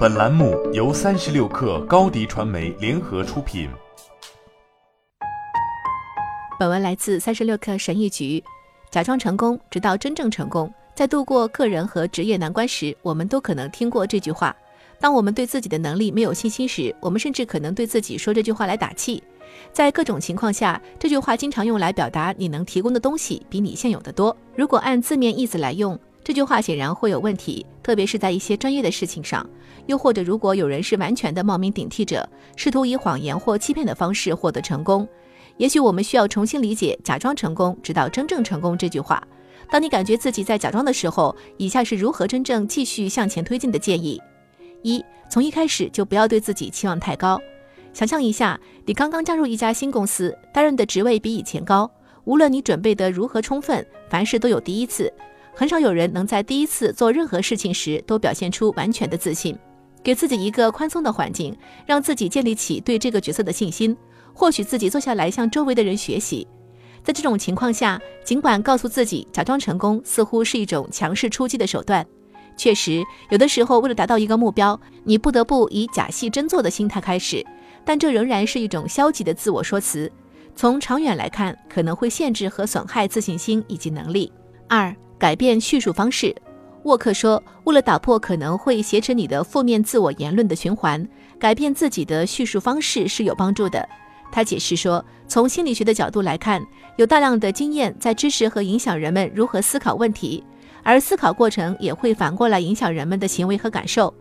本栏目由三十六氪高低传媒联合出品。本文来自三十六氪神译局。假装成功，直到真正成功。在度过个人和职业难关时，我们都可能听过这句话。当我们对自己的能力没有信心时，我们甚至可能对自己说这句话来打气。在各种情况下，这句话经常用来表达你能提供的东西比你现有的多。如果按字面意思来用，这句话显然会有问题，特别是在一些专业的事情上。又或者，如果有人是完全的冒名顶替者，试图以谎言或欺骗的方式获得成功，也许我们需要重新理解“假装成功，直到真正成功”这句话。当你感觉自己在假装的时候，以下是如何真正继续向前推进的建议：一，从一开始就不要对自己期望太高。想象一下，你刚刚加入一家新公司，担任的职位比以前高，无论你准备得如何充分，凡事都有第一次。很少有人能在第一次做任何事情时都表现出完全的自信。给自己一个宽松的环境，让自己建立起对这个角色的信心。或许自己坐下来向周围的人学习。在这种情况下，尽管告诉自己假装成功似乎是一种强势出击的手段，确实有的时候为了达到一个目标，你不得不以假戏真做的心态开始。但这仍然是一种消极的自我说辞。从长远来看，可能会限制和损害自信心以及能力。二。改变叙述方式，沃克说：“为了打破可能会挟持你的负面自我言论的循环，改变自己的叙述方式是有帮助的。”他解释说：“从心理学的角度来看，有大量的经验在支持和影响人们如何思考问题，而思考过程也会反过来影响人们的行为和感受。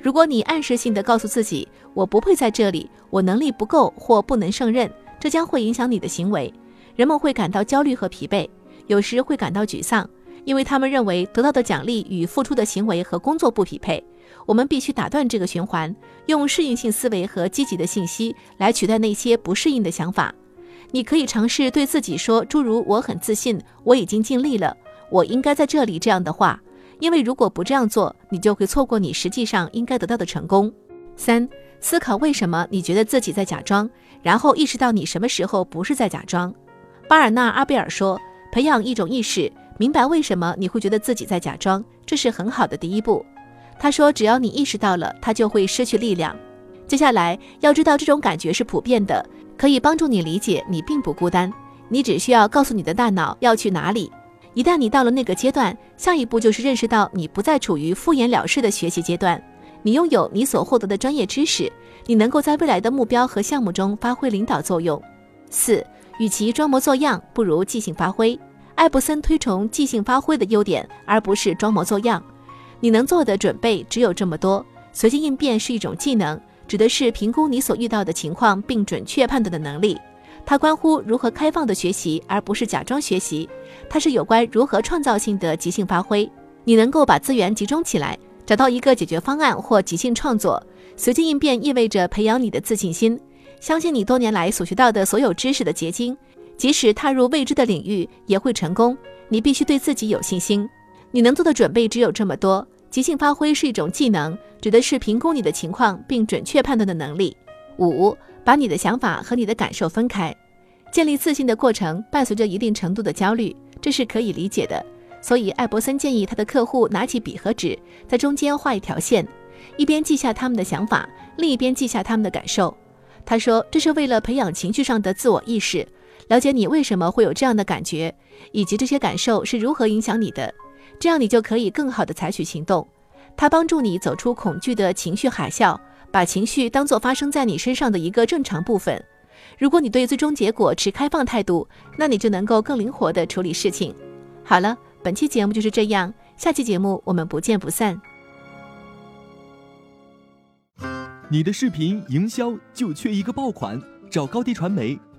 如果你暗示性的告诉自己‘我不配在这里，我能力不够或不能胜任’，这将会影响你的行为。人们会感到焦虑和疲惫，有时会感到沮丧。”因为他们认为得到的奖励与付出的行为和工作不匹配，我们必须打断这个循环，用适应性思维和积极的信息来取代那些不适应的想法。你可以尝试对自己说诸如“我很自信，我已经尽力了，我应该在这里”这样的话，因为如果不这样做，你就会错过你实际上应该得到的成功。三、思考为什么你觉得自己在假装，然后意识到你什么时候不是在假装。巴尔纳·阿贝尔说：“培养一种意识。”明白为什么你会觉得自己在假装，这是很好的第一步。他说，只要你意识到了，他就会失去力量。接下来要知道这种感觉是普遍的，可以帮助你理解你并不孤单。你只需要告诉你的大脑要去哪里。一旦你到了那个阶段，下一步就是认识到你不再处于敷衍了事的学习阶段。你拥有你所获得的专业知识，你能够在未来的目标和项目中发挥领导作用。四，与其装模作样，不如即兴发挥。艾伯森推崇即兴发挥的优点，而不是装模作样。你能做的准备只有这么多。随机应变是一种技能，指的是评估你所遇到的情况并准确判断的能力。它关乎如何开放的学习，而不是假装学习。它是有关如何创造性的即兴发挥。你能够把资源集中起来，找到一个解决方案或即兴创作。随机应变意味着培养你的自信心，相信你多年来所学到的所有知识的结晶。即使踏入未知的领域也会成功。你必须对自己有信心。你能做的准备只有这么多。即兴发挥是一种技能，指的是评估你的情况并准确判断的能力。五，把你的想法和你的感受分开。建立自信的过程伴随着一定程度的焦虑，这是可以理解的。所以艾伯森建议他的客户拿起笔和纸，在中间画一条线，一边记下他们的想法，另一边记下他们的感受。他说，这是为了培养情绪上的自我意识。了解你为什么会有这样的感觉，以及这些感受是如何影响你的，这样你就可以更好的采取行动。它帮助你走出恐惧的情绪海啸，把情绪当作发生在你身上的一个正常部分。如果你对最终结果持开放态度，那你就能够更灵活地处理事情。好了，本期节目就是这样，下期节目我们不见不散。你的视频营销就缺一个爆款，找高低传媒。